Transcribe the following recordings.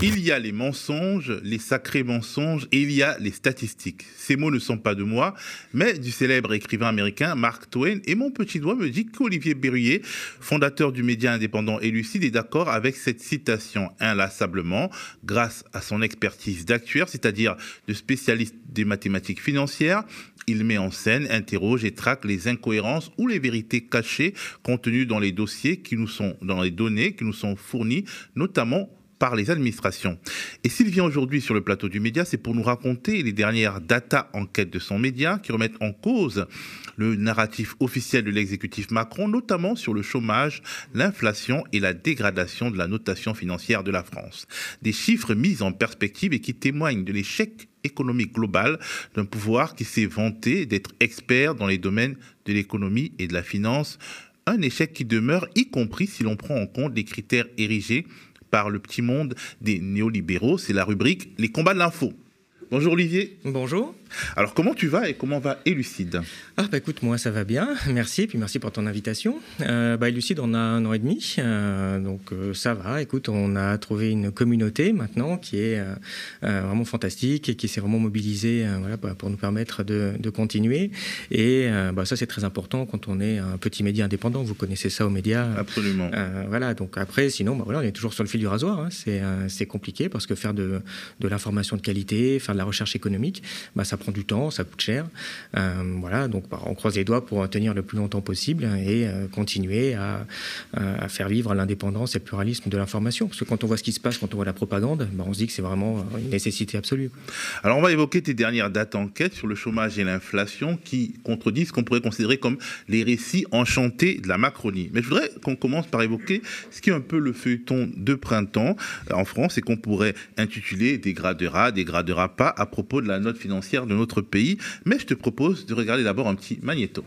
Il y a les mensonges, les sacrés mensonges, et il y a les statistiques. Ces mots ne sont pas de moi, mais du célèbre écrivain américain Mark Twain. Et mon petit doigt me dit qu'Olivier Berruyer, fondateur du média indépendant et lucide, est d'accord avec cette citation inlassablement, grâce à son expertise d'actuaire, c'est-à-dire de spécialiste des mathématiques financières. Il met en scène, interroge et traque les incohérences ou les vérités cachées contenues dans les dossiers qui nous sont, dans les données qui nous sont fournies, notamment par les administrations. Et s'il vient aujourd'hui sur le plateau du média, c'est pour nous raconter les dernières data enquêtes de son média qui remettent en cause le narratif officiel de l'exécutif Macron, notamment sur le chômage, l'inflation et la dégradation de la notation financière de la France. Des chiffres mis en perspective et qui témoignent de l'échec économique global d'un pouvoir qui s'est vanté d'être expert dans les domaines de l'économie et de la finance. Un échec qui demeure, y compris si l'on prend en compte les critères érigés par le petit monde des néolibéraux. C'est la rubrique Les combats de l'info. Bonjour Olivier. Bonjour. Alors comment tu vas et comment va Élucide? Ah bah écoute, moi ça va bien, merci, et puis merci pour ton invitation. Euh, bah Élucide, on a un an et demi, euh, donc euh, ça va, écoute, on a trouvé une communauté maintenant qui est vraiment fantastique et qui s'est vraiment mobilisée voilà, bah, pour nous permettre de, de continuer. Et bah, ça c'est très important quand on est un petit média indépendant, vous connaissez ça aux médias. Absolument. voilà, donc après, sinon, bah, voilà, on est toujours sur le fil du rasoir, hein. c'est compliqué parce que faire de, de l'information de qualité, faire de la recherche économique, bah, ça prend du temps, ça coûte cher. Euh, voilà, donc bah, on croise les doigts pour tenir le plus longtemps possible et euh, continuer à, à, faire vivre l'indépendance et le pluralisme de l'information. Parce que quand on voit ce qui se passe, quand on voit la propagande, bah, on se dit que c'est vraiment une nécessité absolue. Alors on va évoquer tes dernières dates enquêtes sur le chômage et l'inflation qui contredisent ce qu'on pourrait considérer comme les récits enchantés de la Macronie. Mais je voudrais qu'on commence par évoquer ce qui est un peu le feuilleton de printemps en France et qu'on pourrait intituler dégradera, dégradera pas à propos de la note financière de notre pays. Mais je te propose de regarder d'abord un petit magnéto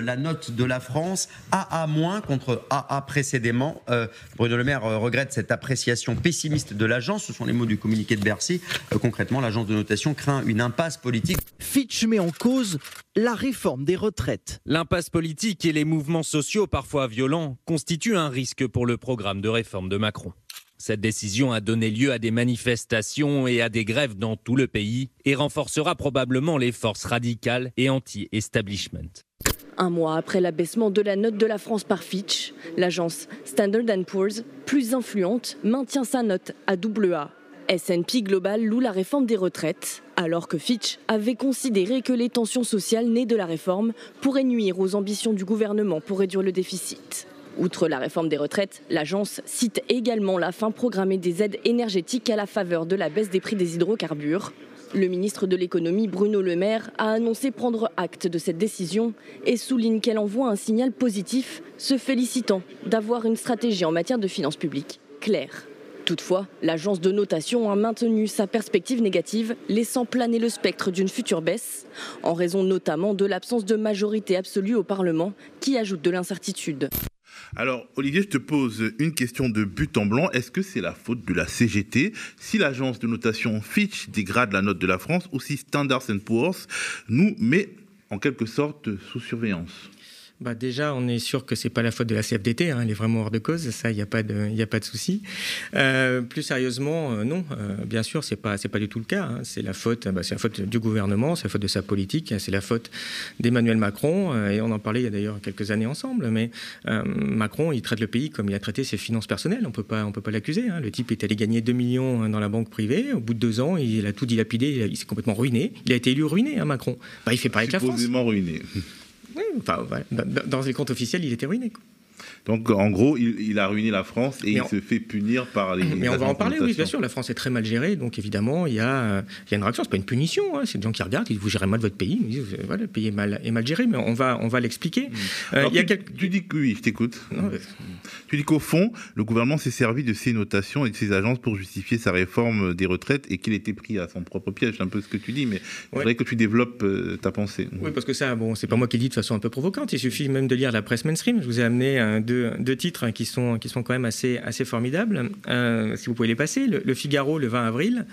la note de la France, AA- contre AA précédemment. Euh, Bruno Le Maire euh, regrette cette appréciation pessimiste de l'agence. Ce sont les mots du communiqué de Bercy. Euh, concrètement, l'agence de notation craint une impasse politique. Fitch met en cause la réforme des retraites. L'impasse politique et les mouvements sociaux parfois violents constituent un risque pour le programme de réforme de Macron. Cette décision a donné lieu à des manifestations et à des grèves dans tout le pays et renforcera probablement les forces radicales et anti-establishment. Un mois après l'abaissement de la note de la France par Fitch, l'agence Standard Poor's, plus influente, maintient sa note à double A. S&P Global loue la réforme des retraites, alors que Fitch avait considéré que les tensions sociales nées de la réforme pourraient nuire aux ambitions du gouvernement pour réduire le déficit. Outre la réforme des retraites, l'agence cite également la fin programmée des aides énergétiques à la faveur de la baisse des prix des hydrocarbures. Le ministre de l'économie Bruno Le Maire a annoncé prendre acte de cette décision et souligne qu'elle envoie un signal positif, se félicitant d'avoir une stratégie en matière de finances publiques claire. Toutefois, l'agence de notation a maintenu sa perspective négative, laissant planer le spectre d'une future baisse, en raison notamment de l'absence de majorité absolue au Parlement, qui ajoute de l'incertitude. Alors, Olivier, je te pose une question de but en blanc. Est-ce que c'est la faute de la CGT si l'agence de notation Fitch dégrade la note de la France ou si Standard Poor's nous met en quelque sorte sous surveillance bah déjà, on est sûr que c'est pas la faute de la CFDT, hein, elle est vraiment hors de cause, ça, il n'y a pas de, il a pas de souci. Euh, plus sérieusement, euh, non, euh, bien sûr, c'est pas, c'est pas du tout le cas. Hein. c'est la faute, bah, c'est la faute du gouvernement, c'est la faute de sa politique, c'est la faute d'Emmanuel Macron. Et on en parlait il y a d'ailleurs quelques années ensemble, mais Macron, il traite le pays comme il a traité ses finances personnelles. On peut pas, on peut pas l'accuser. Hein. Le type est allé gagner 2 millions dans la banque privée. Au bout de deux ans, il a tout dilapidé, il, il s'est complètement ruiné. Il a été élu ruiné, Macron. Bah, il fait pareil avec la France. ruiné. Oui, enfin, voilà. dans les comptes officiels, il était ruiné. Quoi. Donc, en gros, il, il, a ruiné la France et mais il on... se fait punir par les. Mais on va en parler, oui, bien sûr. La France est très mal gérée, donc évidemment, il y a, il y a une réaction. C'est pas une punition, hein. c'est des gens qui regardent, ils vous gérez mal votre pays, ils disent voilà, le pays est mal, est mal géré, mais on va, on va l'expliquer. Mmh. Euh, tu, quelques... tu dis que oui, je t'écoute. Tu dis qu'au fond, le gouvernement s'est servi de ces notations et de ces agences pour justifier sa réforme des retraites et qu'il était pris à son propre piège. C'est un peu ce que tu dis, mais il faudrait que tu développes euh, ta pensée. Oui, parce que ça, bon, c'est pas moi qui le dis de façon un peu provocante. Il suffit même de lire la presse mainstream. Je vous ai amené euh, deux, deux titres qui sont, qui sont quand même assez, formidables. Euh, si vous pouvez les passer, le, le Figaro, le 20 avril,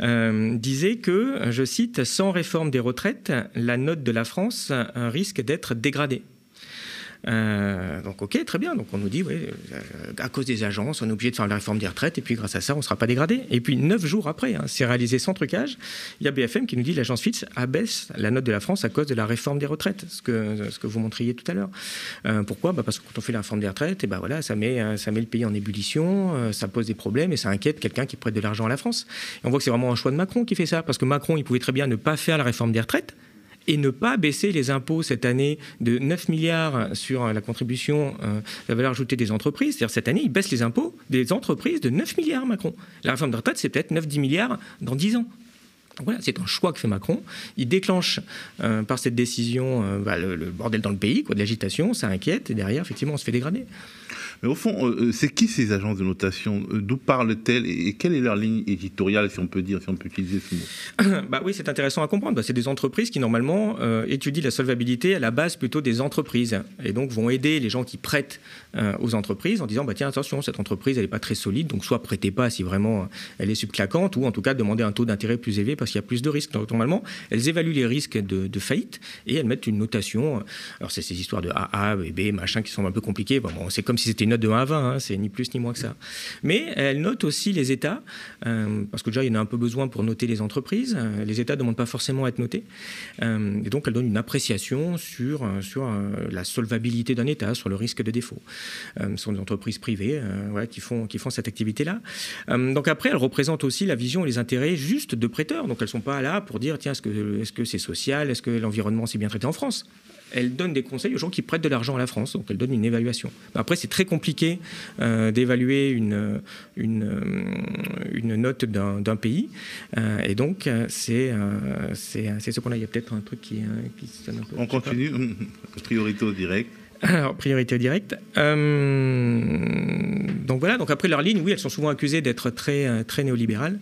euh, disait que, je cite, sans réforme des retraites, la note de la France risque d'être dégradée. Euh, donc ok, très bien. Donc on nous dit, oui, euh, à cause des agences, on est obligé de faire la réforme des retraites, et puis grâce à ça, on ne sera pas dégradé. Et puis neuf jours après, hein, c'est réalisé sans trucage, il y a BFM qui nous dit l'agence Fitch abaisse la note de la France à cause de la réforme des retraites, ce que, ce que vous montriez tout à l'heure. Euh, pourquoi? Bah Parce que quand on fait la réforme des retraites, et bah voilà, ça, met, ça met le pays en ébullition, ça pose des problèmes, et ça inquiète quelqu'un qui prête de l'argent à la France. Et on voit que c'est vraiment un choix de Macron qui fait ça, parce que Macron, il pouvait très bien ne pas faire la réforme des retraites, et ne pas baisser les impôts cette année de 9 milliards sur la contribution euh, la valeur ajoutée des entreprises. C'est-à-dire cette année, il baisse les impôts des entreprises de 9 milliards, Macron. La réforme de retraite, c'est peut-être 9-10 milliards dans 10 ans. Voilà, c'est un choix que fait Macron. Il déclenche euh, par cette décision euh, bah, le, le, bordel dans le pays, quoi, de l'agitation, ça inquiète, et derrière, effectivement, on se fait dégrader. Mais au fond, euh, c'est qui ces agences de notation? D'où parlent-elles? Et quelle est leur ligne éditoriale, si on peut dire, si on peut utiliser ce mot? Bah Oui, c'est intéressant à comprendre. C'est des entreprises qui, normalement, étudient la solvabilité à la base plutôt des entreprises. Et donc, vont aider les gens qui prêtent aux entreprises en disant bah, tiens, attention, cette entreprise, elle n'est pas très solide, donc soit prêtez pas si vraiment elle est subclaquante, ou en tout cas, demandez un taux d'intérêt plus élevé parce qu'il y a plus de risques. Normalement, elles évaluent les risques de, faillite et elles mettent une notation. Alors, c'est ces histoires de AA, B, machin qui sont un peu compliquées. Bon, c'est comme si c'était une note de 1 à 20, hein, c'est ni plus ni moins que ça. Mais elle note aussi les États, euh, parce que déjà il y en a un peu besoin pour noter les entreprises. Euh, les États ne demandent pas forcément à être notés. Euh, et donc elle donne une appréciation sur, sur la solvabilité d'un État, sur le risque de défaut. ce sont des entreprises privées qui, font, qui font cette activité-là. donc après, elle représente aussi la vision et les intérêts juste de prêteurs. Donc elles ne sont pas là pour dire tiens, est-ce que c'est -ce c'est social Est-ce que l'environnement s'est bien traité en France? Elle donne des conseils aux gens qui prêtent de l'argent à la France. Donc elle donne une évaluation. Après, c'est très compliqué euh, d'évaluer une, une, euh, une, note d'un pays. Euh, et donc, c'est c'est ce qu'on a. Il y a peut-être un truc qui, qui sonne un peu. On continue. Priorité au direct. Alors, priorité directe. Euh, donc voilà, donc après leur ligne, oui, elles sont souvent accusées d'être très, très néolibérales.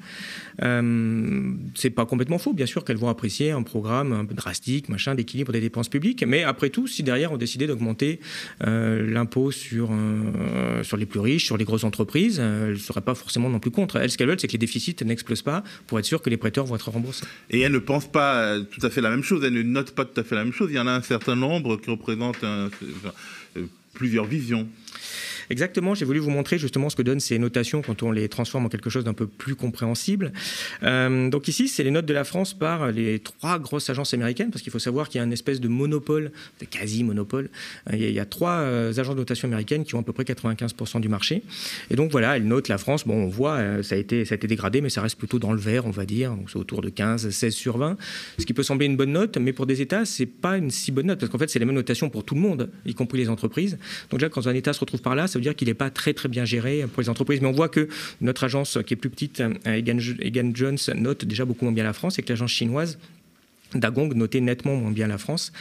Euh, c'est pas complètement faux, bien sûr qu'elles vont apprécier un programme drastique, machin, d'équilibre des dépenses publiques, mais après tout, si derrière on décidait d'augmenter euh, l'impôt sur, euh, sur les plus riches, sur les grosses entreprises, elles ne seraient pas forcément non plus contre. Elles, ce qu'elles veulent, c'est que les déficits n'explosent pas pour être sûr que les prêteurs vont être remboursés. Et elles ne pensent pas tout à fait la même chose, elles ne notent pas tout à fait la même chose. Il y en a un certain nombre qui représentent plusieurs visions. Exactement, j'ai voulu vous montrer justement ce que donnent ces notations quand on les transforme en quelque chose d'un peu plus compréhensible. Euh, donc ici, c'est les notes de la France par les trois grosses agences américaines, parce qu'il faut savoir qu'il y a une espèce de monopole, de quasi-monopole. Euh, il, y a trois euh, agences de notation américaines qui ont à peu près 95% du marché. Et donc voilà, elles notent la France. Bon, on voit, ça a, été, ça a été dégradé, mais ça reste plutôt dans le vert, on va dire. C'est autour de 15, 16 sur 20, ce qui peut sembler une bonne note, mais pour des États, c'est pas une si bonne note, parce qu'en fait, c'est les mêmes notations pour tout le monde, y compris les entreprises. Donc déjà, quand un État se retrouve par là, ça veut dire qu'il n'est pas très très bien géré pour les entreprises. Mais on voit que notre agence, qui est plus petite, euh, Egan, Jones, note déjà beaucoup moins bien la France et que l'agence chinoise Dagong notait nettement moins bien la France.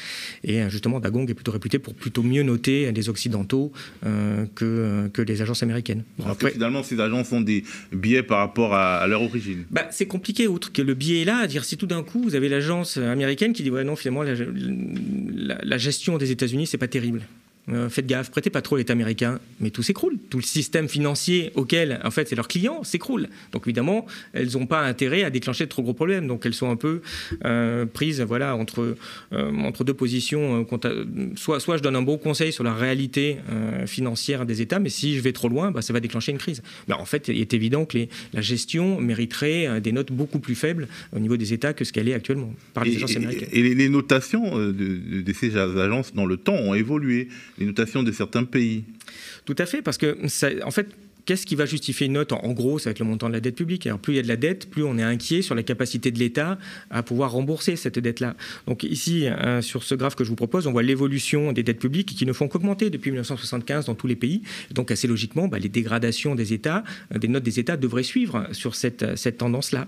Et euh, justement, Dagong est plutôt réputé pour plutôt mieux noter les Occidentaux euh, que, que les agences américaines. Après, finalement, ces agences ont des biais par rapport à, leur origine. Bah, c'est compliqué, outre que le biais est là, à dire si tout d'un coup, vous avez l'agence américaine qui dit Ouais, non, finalement, la, la, la gestion des États-Unis, c'est pas terrible. Euh, faites gaffe, prêtez pas trop l'État américain, mais tout s'écroule. Tout le système financier auquel, en fait, c'est leurs clients s'écroule. Donc évidemment, elles n'ont pas intérêt à déclencher de trop gros problèmes. Donc elles sont un peu euh, prises, voilà, entre euh, entre deux positions. soit soit je donne un bon conseil sur la réalité financière des États, mais si je vais trop loin, bah, ça va déclencher une crise. Mais en fait, il est évident que les, la gestion mériterait des notes beaucoup plus faibles au niveau des États que ce qu'elle est actuellement par les agences américaines. Et, les, notations de, de ces agences dans le temps ont évolué les notations de certains pays. Tout à fait, parce que, en fait, Qu'est-ce qui va justifier une note En gros, ça va le montant de la dette publique. Alors, plus il y a de la dette, plus on est inquiet sur la capacité de l'État à pouvoir rembourser cette dette-là. Donc ici, hein, sur ce graphe que je vous propose, on voit l'évolution des dettes publiques qui ne font qu'augmenter depuis 1975 dans tous les pays. donc assez logiquement, bah, les dégradations des États, euh, des notes des États devraient suivre sur cette, cette tendance-là.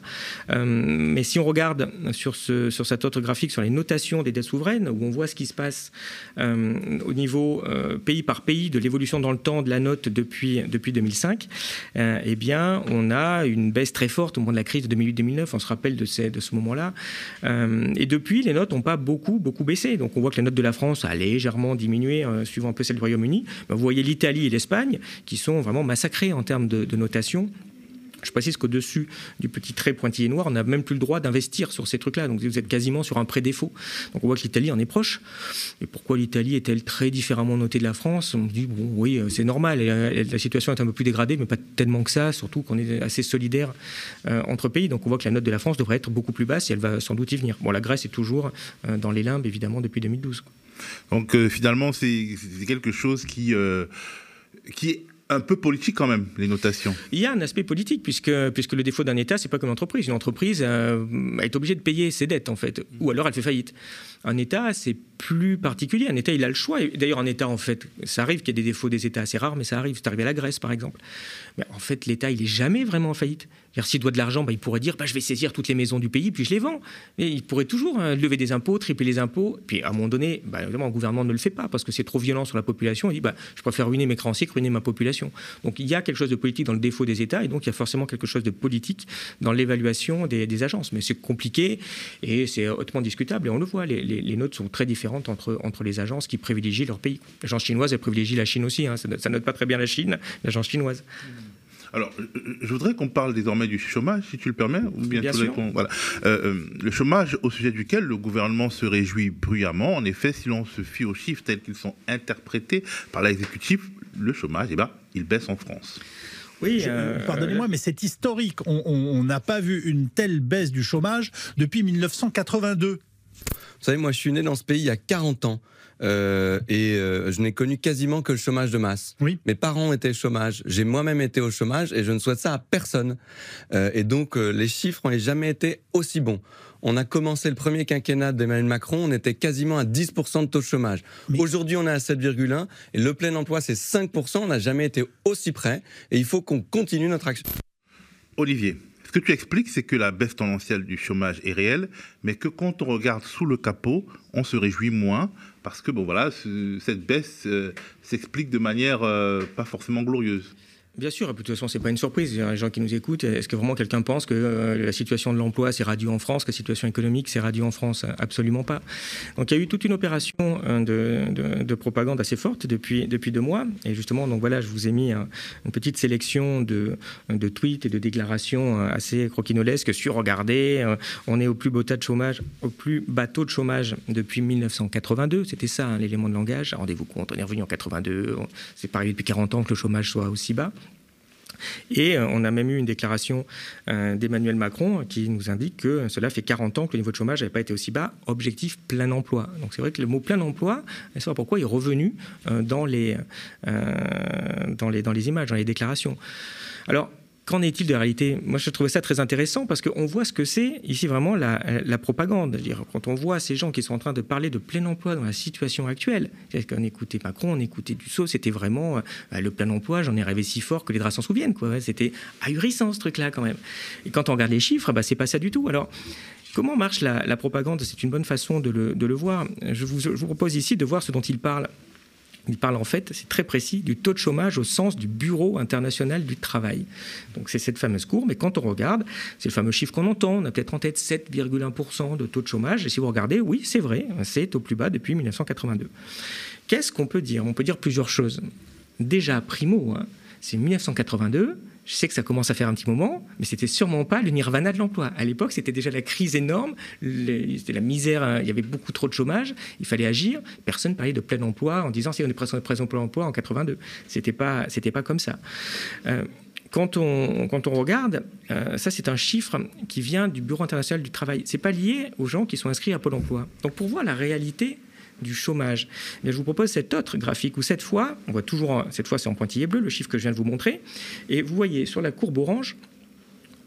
Euh, mais si on regarde sur, ce, sur cet autre graphique, sur les notations des dettes souveraines, où on voit ce qui se passe euh, au niveau pays par pays de l'évolution dans le temps de la note depuis 2005, euh, eh bien, on a une baisse très forte au moment de la crise de 2008-2009. On se rappelle de, ce moment-là. Euh, et depuis, les notes n'ont pas beaucoup, beaucoup baissé. Donc, on voit que la note de la France a légèrement diminué, euh, suivant un peu celle du Royaume-Uni. vous voyez l'Italie et l'Espagne qui sont vraiment massacrés en termes de notation. Je précise qu'au-dessus du petit trait pointillé noir, on n'a même plus le droit d'investir sur ces trucs-là. Donc vous êtes quasiment sur un pré-défaut. Donc on voit que l'Italie en est proche. Et pourquoi l'Italie est-elle très différemment notée de la France? On dit, bon, oui, c'est normal. la situation est un peu plus dégradée, mais pas tellement que ça, surtout qu'on est assez solidaire euh, entre pays. Donc on voit que la note de la France devrait être beaucoup plus basse et elle va sans doute y venir. Bon, la Grèce est toujours euh, dans les limbes, évidemment, depuis 2012. Donc euh, finalement, c'est quelque chose qui, qui est un peu politique quand même, les notations. Il y a un aspect politique, puisque, puisque le défaut d'un État, c'est pas comme une entreprise. Une entreprise euh, est obligée de payer ses dettes, en fait, ou alors elle fait faillite. Un État, c'est plus particulier. Un État, il a le choix. D'ailleurs, un État, en fait, ça arrive qu'il y ait des défauts des États assez rares, mais ça arrive. C'est arrivé à la Grèce, par exemple. Mais en fait, l'État, il est jamais vraiment en faillite. S'il doit de l'argent, bah, il pourrait dire bah, je vais saisir toutes les maisons du pays, puis je les vends. Il pourrait toujours hein, lever des impôts, tripler les impôts. Puis à un moment donné, bah, évidemment, le gouvernement ne le fait pas parce que c'est trop violent sur la population. Il dit bah, je préfère ruiner mes créanciers que ruiner ma population. Donc il y a quelque chose de politique dans le défaut des États, et donc il y a forcément quelque chose de politique dans l'évaluation des, agences. Mais c'est compliqué et c'est hautement discutable. Et on le voit, les, notes sont très différentes entre, les agences qui privilégient leur pays. L'agence chinoise, elle privilégie la Chine aussi. Hein. Ça, ne note pas très bien la Chine, l'agence chinoise. Alors, je voudrais qu'on parle désormais du chômage, si tu le permets, ou bien, sûr. Voilà. Euh, euh, le chômage au sujet duquel le gouvernement se réjouit bruyamment. En effet, si l'on se fie aux chiffres tels qu'ils sont interprétés par l'exécutif, le chômage, eh ben, il baisse en France. Oui, euh, pardonnez-moi, mais c'est historique. On n'a pas vu une telle baisse du chômage depuis 1982. Vous savez, moi, je suis né dans ce pays il y a 40 ans. Euh, et euh, je n'ai connu quasiment que le chômage de masse. Oui. Mes parents étaient au chômage, j'ai moi-même été au chômage et je ne souhaite ça à personne. Euh, et donc les chiffres n'ont jamais été aussi bons. On a commencé le premier quinquennat d'Emmanuel Macron, on était quasiment à 10% de taux de chômage. Aujourd'hui, on est à 7,1 et le plein emploi, c'est 5%. On n'a jamais été aussi près et il faut qu'on continue notre action. Olivier, ce que tu expliques, c'est que la baisse tendancielle du chômage est réelle, mais que quand on regarde sous le capot, on se réjouit moins parce que bon voilà, cette baisse euh, s'explique de manière euh, pas forcément glorieuse. Bien sûr, de toute façon, c'est pas une surprise. Les gens qui nous écoutent, est-ce que vraiment quelqu'un pense que euh, la situation de l'emploi, c'est radio en France, que la situation économique, c'est radio en France? Absolument pas. Donc il y a eu toute une opération hein, de, propagande assez forte depuis, depuis deux mois. Et justement, donc voilà, je vous ai mis une petite sélection de, tweets et de déclarations euh, assez croquinolesques sur regardez, euh, on est au plus beau tas de chômage, au plus bas taux de chômage depuis 1982. C'était ça hein, l'élément de langage. Rendez-vous compte, on est revenu en 82. C'est pareil depuis 40 ans que le chômage soit aussi bas. Et euh, on a même eu une déclaration euh, d'Emmanuel Macron qui nous indique que cela fait 40 ans que le niveau de chômage n'avait pas été aussi bas. Objectif plein emploi. Donc c'est vrai que le mot plein emploi, ne sais pas pourquoi, est revenu euh, dans les, dans, les, dans les images, dans les déclarations. Alors, Qu'en est-il de la réalité? Moi, je trouvais ça très intéressant parce qu'on voit ce que c'est ici vraiment la, propagande. quand on voit ces gens qui sont en train de parler de plein emploi dans la situation actuelle, qu'on écoutait Macron, on écoutait Dussault, c'était vraiment euh, le plein emploi, j'en ai rêvé si fort que les draps s'en souviennent. C'était ahurissant ce truc-là quand même. Et quand on regarde les chiffres, bah, c'est pas ça du tout. Alors, Comment marche la, propagande? C'est une bonne façon de le, de le voir. Je vous, je vous, propose ici de voir ce dont il parle. Il parle en fait, c'est très précis, du taux de chômage au sens du Bureau international du travail. Donc c'est cette fameuse courbe. Et quand on regarde, c'est le fameux chiffre qu'on entend. On a peut-être en tête 7,1% de taux de chômage. Et si vous regardez, oui, c'est vrai, c'est au plus bas depuis 1982. Qu'est-ce qu'on peut dire? On peut dire plusieurs choses. Déjà, primo, hein, c'est 1982 je sais que ça commence à faire un petit moment, mais c'était sûrement pas le nirvana de l'emploi. À l'époque, c'était déjà la crise énorme, c'était la misère, hein, il y avait beaucoup trop de chômage, il fallait agir. Personne parlait de plein emploi en disant si on est présent plein emploi en 82. C'était pas, c'était pas comme ça. Euh, quand on, quand on, regarde, euh, ça c'est un chiffre qui vient du Bureau international du travail. C'est pas lié aux gens qui sont inscrits à Pôle Emploi. Donc pour voir la réalité du chômage. je vous propose cet autre graphique où cette fois, on voit toujours, cette fois c'est en pointillé bleu, le chiffre que je viens de vous montrer, et vous voyez sur la courbe orange,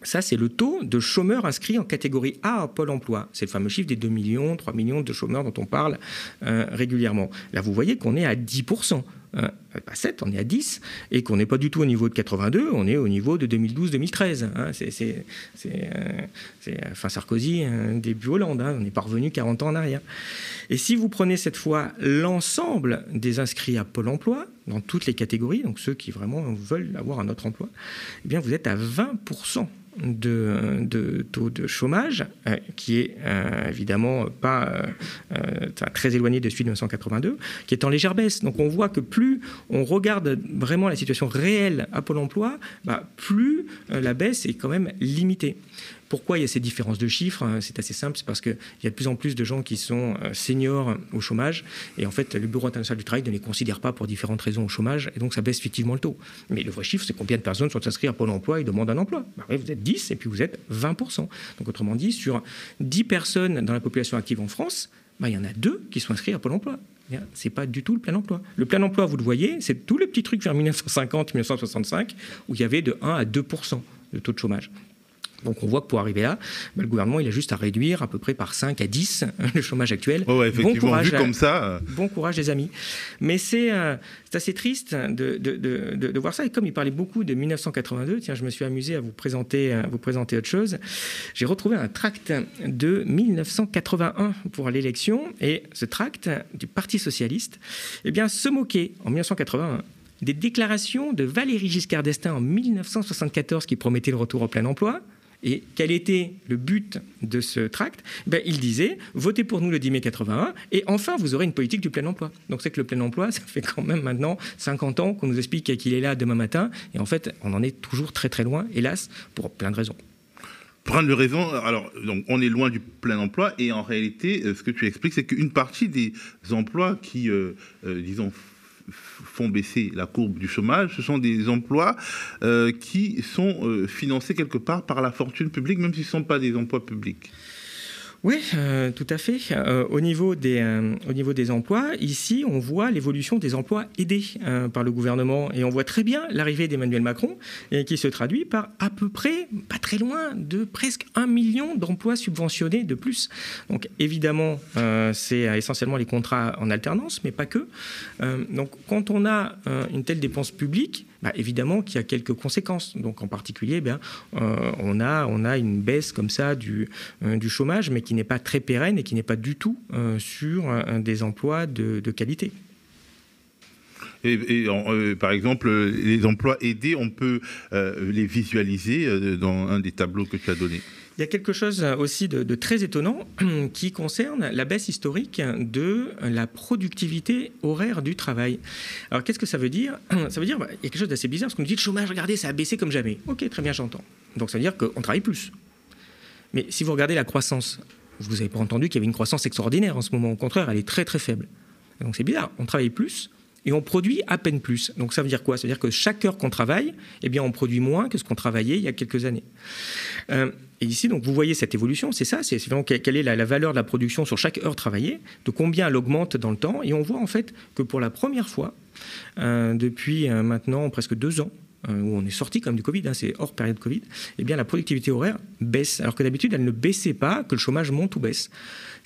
ça, c'est le taux de chômeurs inscrits en catégorie A à Pôle emploi. C'est le fameux chiffre des 2 millions, 3 millions de chômeurs dont on parle euh, régulièrement. Là, vous voyez qu'on est à 10%. Hein, pas 7, on est à 10, et qu'on n'est pas du tout au niveau de 82, on est au niveau de 2012-2013. Hein, c'est euh, fin Sarkozy, début Hollande, hein, on n'est pas revenu 40 ans en arrière. Et si vous prenez cette fois l'ensemble des inscrits à Pôle emploi, dans toutes les catégories, donc ceux qui vraiment veulent avoir un autre emploi, eh bien vous êtes à 20% de, taux de chômage, euh, qui est euh, évidemment pas très éloigné de celui de 1982, qui est en légère baisse. Donc on voit que plus on regarde vraiment la situation réelle à Pôle emploi, bah, plus la baisse est quand même limitée. Pourquoi il y a ces différences de chiffres hein, C'est assez simple, c'est parce qu'il y a de plus en plus de gens qui sont euh, seniors au chômage, et en fait, le Bureau international du travail ne les considère pas pour différentes raisons au chômage, et donc ça baisse effectivement le taux. Mais le vrai chiffre, c'est combien de personnes sont inscrites à Pôle emploi et demandent un emploi bah Vous êtes 10, et puis vous êtes 20%. Donc autrement dit, sur 10 personnes dans la population active en France, bah, il y en a deux qui sont inscrits à Pôle emploi. C'est pas du tout le plein emploi. Le plein emploi, vous le voyez, c'est tous les petits trucs vers 1950-1965 où il y avait de 1 à 2% de taux de chômage. Donc on voit que pour arriver là, bah, le gouvernement il a juste à réduire à peu près par 5 à 10 le chômage actuel. bon courage, comme ça. Euh. Bon courage les amis. Mais c'est euh, assez triste de, de, de, de, voir ça. Et comme il parlait beaucoup de 1982, tiens, je me suis amusé à vous présenter, à vous présenter autre chose. J'ai retrouvé un tract de 1981 pour l'élection. Et ce tract du Parti socialiste eh bien, se moquait en 1981 des déclarations de Valéry Giscard d'Estaing en 1974 qui promettait le retour au plein emploi et quel était le but de ce tract? Ben, Il disait votez pour nous le 10 mai 81 et enfin vous aurez une politique du plein emploi. Donc c'est que le plein emploi, ça fait quand même maintenant 50 ans qu'on nous explique qu'il est là demain matin et en fait on en est toujours très très loin, hélas, pour plein de raisons. Prendre de raison, alors donc on est loin du plein emploi et en réalité euh, ce que tu expliques c'est qu'une partie des emplois qui, euh, euh, disons, font baisser la courbe du chômage, ce sont des emplois euh, qui sont euh, financés quelque part par la fortune publique, même s'ils ne sont pas des emplois publics. Oui, euh, tout à fait. Euh, au, niveau des, euh, au niveau des emplois, ici, on voit l'évolution des emplois aidés par le gouvernement et on voit très bien l'arrivée d'Emmanuel Macron qui se traduit par à peu près, pas très loin, de presque un million d'emplois subventionnés de plus. Donc évidemment, c'est essentiellement les contrats en alternance, mais pas que. donc quand on a une telle dépense publique, bah, évidemment qu'il y a quelques conséquences. Donc en particulier, eh on, a, on a une baisse comme ça du, du chômage, mais qui n'est pas très pérenne et qui n'est pas du tout euh, sur des emplois de, qualité. Euh, par exemple, les emplois aidés, on peut euh, les visualiser dans un des tableaux que tu as donné. Il y a quelque chose aussi de, très étonnant qui concerne la baisse historique de la productivité horaire du travail. Alors qu'est-ce que ça veut dire Ça veut dire, bah, y a quelque chose d'assez bizarre, parce qu'on nous dit le chômage, regardez, ça a baissé comme jamais. Ok, très bien, j'entends. Donc ça veut dire qu'on travaille plus. Mais si vous regardez la croissance, vous n'avez pas entendu qu'il y avait une croissance extraordinaire en ce moment. Au contraire, elle est très très faible. Donc c'est bizarre. On travaille plus et on produit à peine plus. Donc ça veut dire quoi? Ça veut dire que chaque heure qu'on travaille, eh bien on produit moins que ce qu'on travaillait il y a quelques années. Euh, et ici, donc, vous voyez cette évolution, c'est ça, c'est vraiment quelle est la, valeur de la production sur chaque heure travaillée, de combien elle augmente dans le temps, et on voit en fait que pour la première fois, euh, depuis euh, maintenant presque deux ans, où on est sorti comme du Covid, hein, c'est hors période Covid, eh bien la productivité horaire baisse, alors que d'habitude elle ne baissait pas, que le chômage monte ou baisse.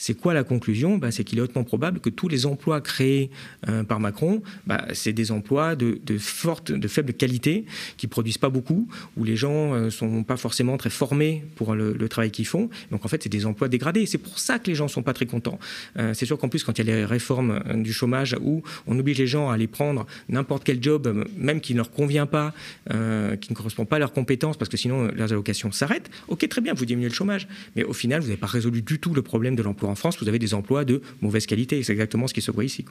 C'est quoi la conclusion? Bah, C'est qu'il est hautement probable que tous les emplois créés euh, par Macron, bah, c'est des emplois de, faible qualité, qui produisent pas beaucoup, où les gens ne euh, sont pas forcément très formés pour le, travail qu'ils font. Donc en fait, c'est des emplois dégradés. C'est pour ça que les gens sont pas très contents. Euh, c'est sûr qu'en plus, quand il y a les réformes du chômage où on oblige les gens à aller prendre n'importe quel job, même qui ne leur convient pas, qui ne correspond pas à leurs compétences, parce que sinon leurs allocations s'arrêtent. Ok, très bien, vous diminuez le chômage, mais au final, vous n'avez pas résolu du tout le problème de l'emploi en France, vous avez des emplois de mauvaise qualité. C'est exactement ce qui se voit ici.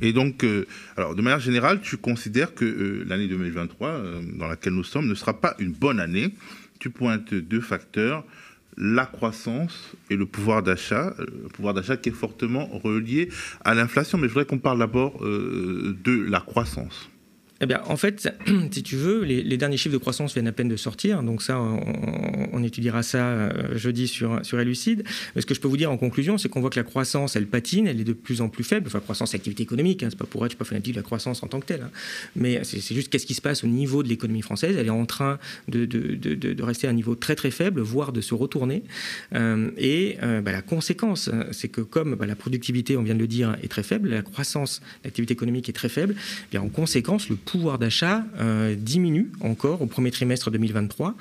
Et donc, euh, alors de manière générale, tu considères que euh, l'année 2023, euh, dans laquelle nous sommes, ne sera pas une bonne année. Tu pointes deux facteurs la croissance et le pouvoir d'achat, le pouvoir d'achat qui est fortement relié à l'inflation. Mais je voudrais qu'on parle d'abord de la croissance. Eh en fait, si tu veux, les, derniers chiffres de croissance viennent à peine de sortir, donc ça, on, étudiera ça euh, jeudi sur, sur Elucide. Mais ce que je peux vous dire en conclusion, c'est qu'on voit que la croissance, elle patine, elle est de plus en plus faible. Enfin, croissance, activité économique, hein, c'est pas pour être, je pas fanatique de la croissance en tant que telle. Hein. Mais c'est juste qu'est-ce qui se passe au niveau de l'économie française. Elle est en train de, de, de, rester à un niveau très très faible, voire de se retourner. Euh, et euh, bah, la conséquence, c'est que comme bah, la productivité, on vient de le dire, est très faible, la croissance, l'activité économique est très faible, eh bien en conséquence, le pouvoir d'achat euh, diminue encore au premier trimestre 2023,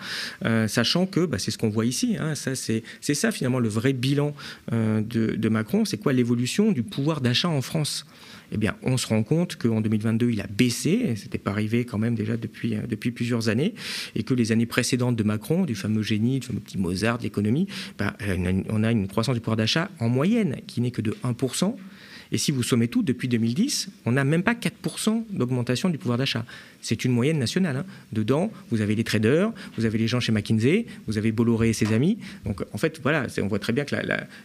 euh, sachant que bah, c'est ce qu'on voit ici. Hein, ça, c'est, ça finalement le vrai bilan euh, de, Macron. C'est quoi l'évolution du pouvoir d'achat en France? Eh bien, on se rend compte qu'en 2022, il a baissé, c'était pas arrivé quand même déjà depuis, plusieurs années, et que les années précédentes de Macron, du fameux génie, du fameux petit Mozart de l'économie, bah, on a une croissance du pouvoir d'achat en moyenne qui n'est que de 1%, Et si vous sommez tout, depuis 2010, on n'a même pas 4% d'augmentation du pouvoir d'achat. C'est une moyenne nationale. Hein. Dedans, vous avez les traders, vous avez les gens chez McKinsey, vous avez Bolloré et ses amis. Donc en fait, voilà, on voit très bien que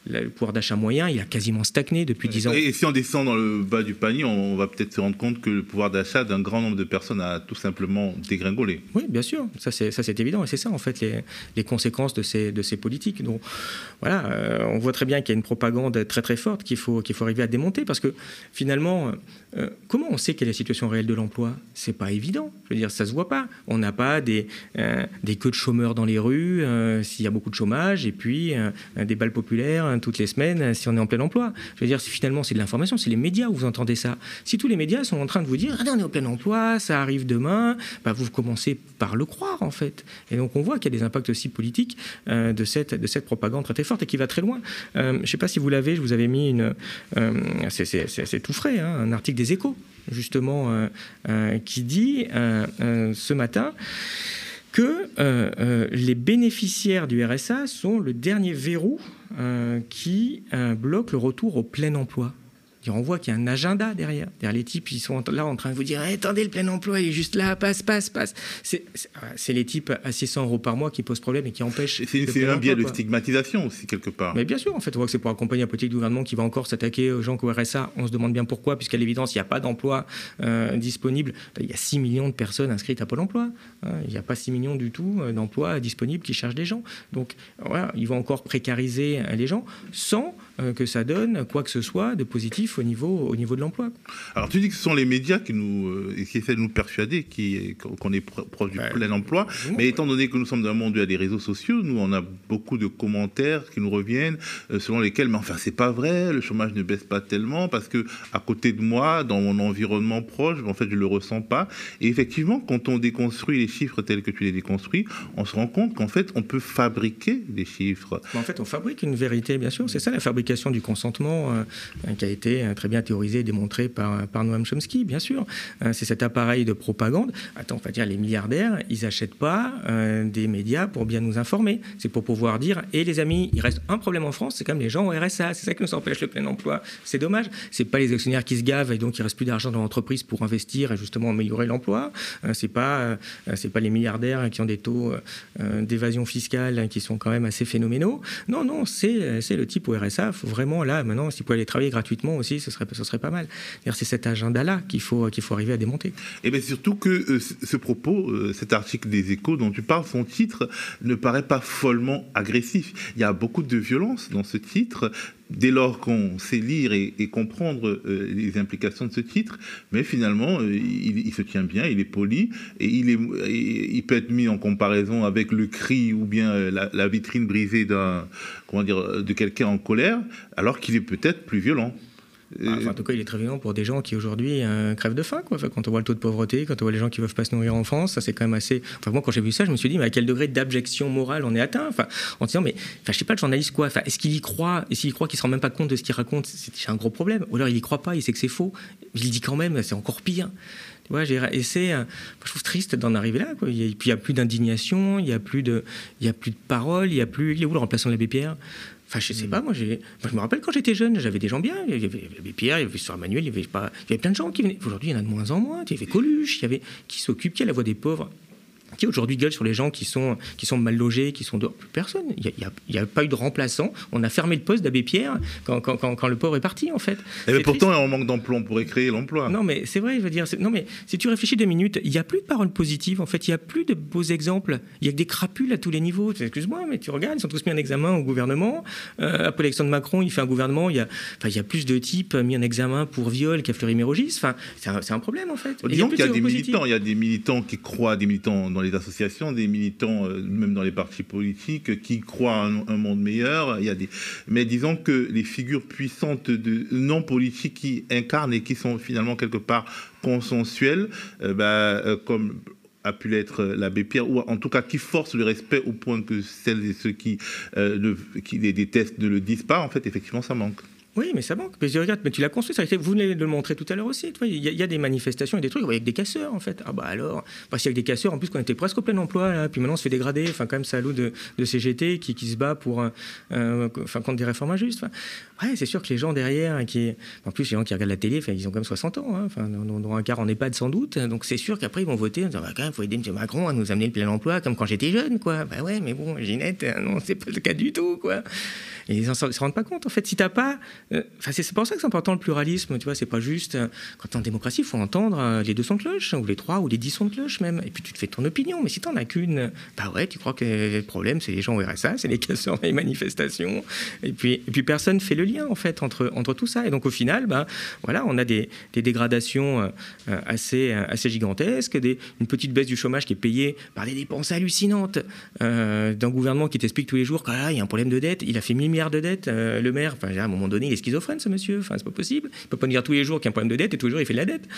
le pouvoir d'achat moyen, il a quasiment stagné depuis 10 ans. Et, si on descend dans le bas du panier, on va peut-être se rendre compte que le pouvoir d'achat d'un grand nombre de personnes a tout simplement dégringolé. Oui, bien sûr, ça c'est évident. Et c'est ça en fait les, les, conséquences de ces, de ces politiques. Donc voilà, euh, on voit très bien qu'il y a une propagande très très forte qu'il faut, qu'il faut arriver à démonter parce que finalement, euh, comment on sait quelle est la situation réelle de l'emploi? C'est pas évident. Je veux dire, ça se voit pas. On n'a pas des, euh, des queues de chômeurs dans les rues s'il y a beaucoup de chômage et puis des balles populaires toutes les semaines si on est en plein emploi. Je veux dire, finalement, c'est de l'information, c'est les médias où vous entendez ça. Si tous les médias sont en train de vous dire, ah on est en plein emploi, ça arrive demain, bah, vous commencez par le croire en fait. Et donc on voit qu'il y a des impacts aussi politiques de, cette, de cette propagande très, très forte et qui va très loin. je sais pas si vous l'avez, je vous avais mis une. C'est tout frais, hein, un article des échos, justement, euh, euh, qui dit euh, ce matin que les bénéficiaires du RSA sont le dernier verrou qui bloque le retour au plein emploi on voit qu'il y a un agenda derrière. Derrière les types, ils sont là en train de vous dire attendez, le plein emploi, il est juste là, passe, passe, passe. C'est les types à 600 euros par mois qui posent problème et qui empêchent. C'est un biais de stigmatisation aussi, quelque part. Mais bien sûr, en fait, on voit que c'est pour accompagner un politique du gouvernement qui va encore s'attaquer aux gens qui au RSA. On se demande bien pourquoi, puisqu'à l'évidence, il n'y a pas d'emploi euh, disponible. Il y a 6 millions de personnes inscrites à Pôle emploi. Hein. Il n'y a pas 6 millions du tout euh, d'emplois disponibles qui cherchent des gens. Donc, voilà, ils vont encore précariser les gens sans euh, que ça donne quoi que ce soit de positif au niveau, au niveau de l'emploi. Alors tu dis que ce sont les médias qui, nous, euh, qui essaient de nous persuader qu'on est proche du plein emploi, mais étant donné que nous sommes dans un monde où il y a des réseaux sociaux, nous on a beaucoup de commentaires qui nous reviennent euh, selon lesquels, mais enfin c'est pas vrai, le chômage ne baisse pas tellement parce que à côté de moi, dans mon environnement proche, en fait je le ressens pas. Et effectivement, quand on déconstruit les chiffres tels que tu les déconstruis, on se rend compte qu'en fait on peut fabriquer des chiffres. En fait, on fabrique une vérité, bien sûr, c'est ça la fabrication du consentement euh, qui a été euh, très bien théorisé et démontré par, Noam Chomsky, bien sûr. Euh, c'est cet appareil de propagande. Attends, on va dire, les milliardaires, ils n'achètent pas des médias pour bien nous informer. C'est pour pouvoir dire, et les amis, il reste un problème en France, c'est comme les gens au RSA. C'est ça qui nous empêche le plein emploi. C'est dommage. C'est pas les actionnaires qui se gavent et donc il reste plus d'argent dans l'entreprise pour investir et justement améliorer l'emploi. c'est pas, c'est pas les milliardaires qui ont des taux d'évasion fiscale qui sont quand même assez phénoménaux. Non, non, c'est le type au RSA faut vraiment là, maintenant, s'il pouvait aller travailler gratuitement aussi, ce serait, pas mal. C'est cet agenda-là qu'il faut, qu'il faut arriver à démonter. Et bien surtout que euh, ce propos, euh, cet article des échos dont tu parles, son titre ne paraît pas follement agressif. Il y a beaucoup de violence dans ce titre, dès lors qu'on sait lire et, comprendre euh, les implications de ce titre, mais finalement, il, se tient bien, il est poli, et il, peut être mis en comparaison avec le cri ou bien la, la vitrine brisée d'un, comment de quelqu'un en colère, alors qu'il est peut-être plus violent. Bah, en tout cas, il est très violent pour des gens qui aujourd'hui euh, crèvent de faim. Quand on voit le taux de pauvreté, quand on voit les gens qui ne peuvent pas se nourrir en France, ça c'est quand même assez. Enfin, moi, quand j'ai vu ça, je me suis dit, mais à quel degré d'abjection morale on est atteint? Enfin, En disant, mais enfin, je sais pas, le journaliste, quoi Est-ce qu'il y croit Et s'il y croit qu'il ne se rend même pas compte de ce qu'il raconte, c'est un gros problème. Ou alors il y croit pas, il sait que c'est faux. Il dit quand même, c'est encore pire. Ouais, et c'est, euh, je trouve triste d'en arriver là. Quoi. Et puis il n'y a plus d'indignation, il n'y a plus de, il y a plus de parole, il y a plus, il est où le remplaçant de l'abbé Pierre? Enfin, je sais hmm. pas, moi, j'ai... je me rappelle quand j'étais jeune, j'avais des gens bien. Il y avait, Pierre, il y avait Soir Manuel, il y avait, pas... il y avait plein de gens qui venaient. Aujourd'hui, il y en a de moins en moins. Il y avait Coluche, il y avait qui s'occupe, qui a la voix des pauvres qui aujourd'hui gueule sur les gens qui sont, qui sont mal logés, qui sont dehors Plus personne. Il n'y a, pas eu de remplaçant. On a fermé le poste d'Abbé Pierre quand, quand, quand, le pauvre est parti, en fait. Et mais pourtant, on manque d'emploi. On pourrait créer l'emploi. Non, mais c'est vrai, je veux dire. Non, mais si tu réfléchis deux minutes, il n'y a plus de paroles positives. En fait, il n'y a plus de beaux exemples. Il y a que des crapules à tous les niveaux. Excuse-moi, mais tu regardes, ils sont tous mis en examen au gouvernement. Euh, après de Macron, il fait un gouvernement. Il y a, enfin, il y a plus de types mis en examen pour viol qu'à Fleury-Mérogis. Enfin, c'est un, problème, en fait. Disons qu'il y a des militants. Il y a des militants qui croient, des militants dans les associations, des militants, euh, même dans les partis politiques, qui croient un, monde meilleur. Mais disons que les figures puissantes de non politiques qui incarnent et qui sont finalement quelque part consensuelles, euh, bah, euh, comme a pu l'être l'abbé Pierre, ou en tout cas qui force le respect au point que celles et ceux qui les détestent ne le disent pas, en fait, effectivement, ça manque. Oui, mais ça manque. Mais je regarde, mais tu l'as construit. Ça, vous venez de le montrer tout à l'heure aussi. Il y, y, a des manifestations et des trucs avec des casseurs, en fait. Ah bah alors, parce qu'il y a des casseurs, en plus, qu'on était presque au plein emploi, là, puis maintenant on se fait dégrader. Enfin, quand même, l'eau de, de, CGT qui, se bat pour, enfin, contre des réformes injustes. Ouais, c'est sûr que les gens derrière, qui, en plus, les gens qui regardent la télé, ils ont quand même 60 ans, hein, enfin, un quart en EHPAD sans doute. Donc c'est sûr qu'après, ils vont voter en disant, bah, quand même, faut aider M. Macron à nous amener le plein emploi, comme quand j'étais jeune, quoi. Bah ouais, mais bon, Ginette, non, c'est pas le cas du tout, quoi. Ils ne se rendent pas compte. En fait, si t'as pas, enfin, c'est pour ça que c'est important le pluralisme. Tu vois, c'est pas juste euh, quand en démocratie, il faut entendre euh, les deux sons de cloche, ou les trois, ou les dix sons de cloche même. Et puis tu te fais ton opinion. Mais si t'en as qu'une, bah ouais, tu crois que le problème, c'est les gens au RSA, c'est les casseurs, les manifestations. Et puis, et puis personne fait le lien en fait entre tout ça. Et donc au final, bah voilà, on a des, dégradations assez gigantesques, une petite baisse du chômage qui est payée par des dépenses hallucinantes d'un gouvernement qui t'explique tous les jours qu'il ah, y a un problème de dette. Il a fait 1000 de dette, euh, le maire, à un moment donné, il est schizophrène, ce monsieur. Enfin, c'est pas possible. Il peut pas dire tous les jours qu'il y a un problème de dette et tous les jours il fait de la dette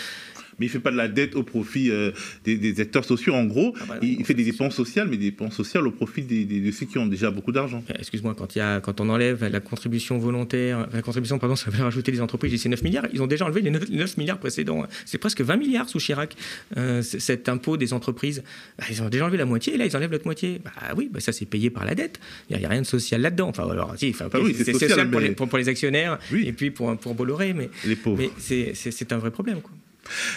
mais il ne fait pas de la dette au profit euh, des, acteurs sociaux. En gros, ah bah il, fait des dépenses sociales, mais des dépenses sociales au profit de ceux qui ont déjà beaucoup d'argent. Eh, excuse-moi, quand, quand on enlève la contribution volontaire, la contribution, pardon, ça va rajouter les entreprises, c'est 9 milliards, ils ont déjà enlevé les 9, milliards précédents. C'est presque 20 milliards sous Chirac, euh, cet impôt des entreprises. Bah, ils ont déjà enlevé la moitié, et là, ils enlèvent l'autre moitié. Bah oui, bah, ça, c'est payé par la dette. Il n'y a, rien de social là-dedans. Enfin, alors, si, enfin, oui, c'est social, pour, les, pour, les, actionnaires et puis pour, pour Bolloré, mais, les pauvres. mais c'est un vrai problème. Quoi.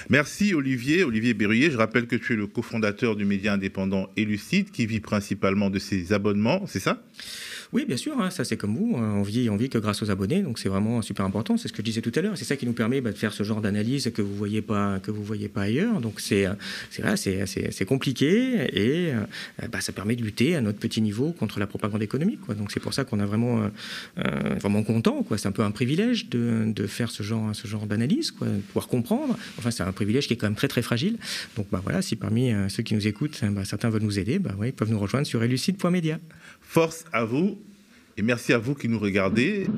Merci Olivier, Olivier Berruyer. Je rappelle que tu es le cofondateur du média indépendant Elucide qui vit principalement de ses abonnements, c'est ça? Oui, bien sûr, hein, ça c'est comme vous, hein. on vit, on vit que grâce aux abonnés, donc c'est vraiment super important, c'est ce que je disais tout à l'heure, c'est ça qui nous permet bah, de faire ce genre d'analyse que vous voyez voyez pas ailleurs, donc c'est c'est compliqué et euh, bah, ça permet de lutter à notre petit niveau contre la propagande économique, donc c'est pour ça qu'on est vraiment, euh, euh, vraiment content, c'est un peu un privilège de, faire ce genre, ce genre d'analyse, de pouvoir comprendre, enfin c'est un privilège qui est quand même très très fragile, donc bah, voilà, si parmi ceux qui nous écoutent, certains veulent nous aider, ils peuvent nous rejoindre sur elucide.media. Force à vous et merci à vous qui nous regardez.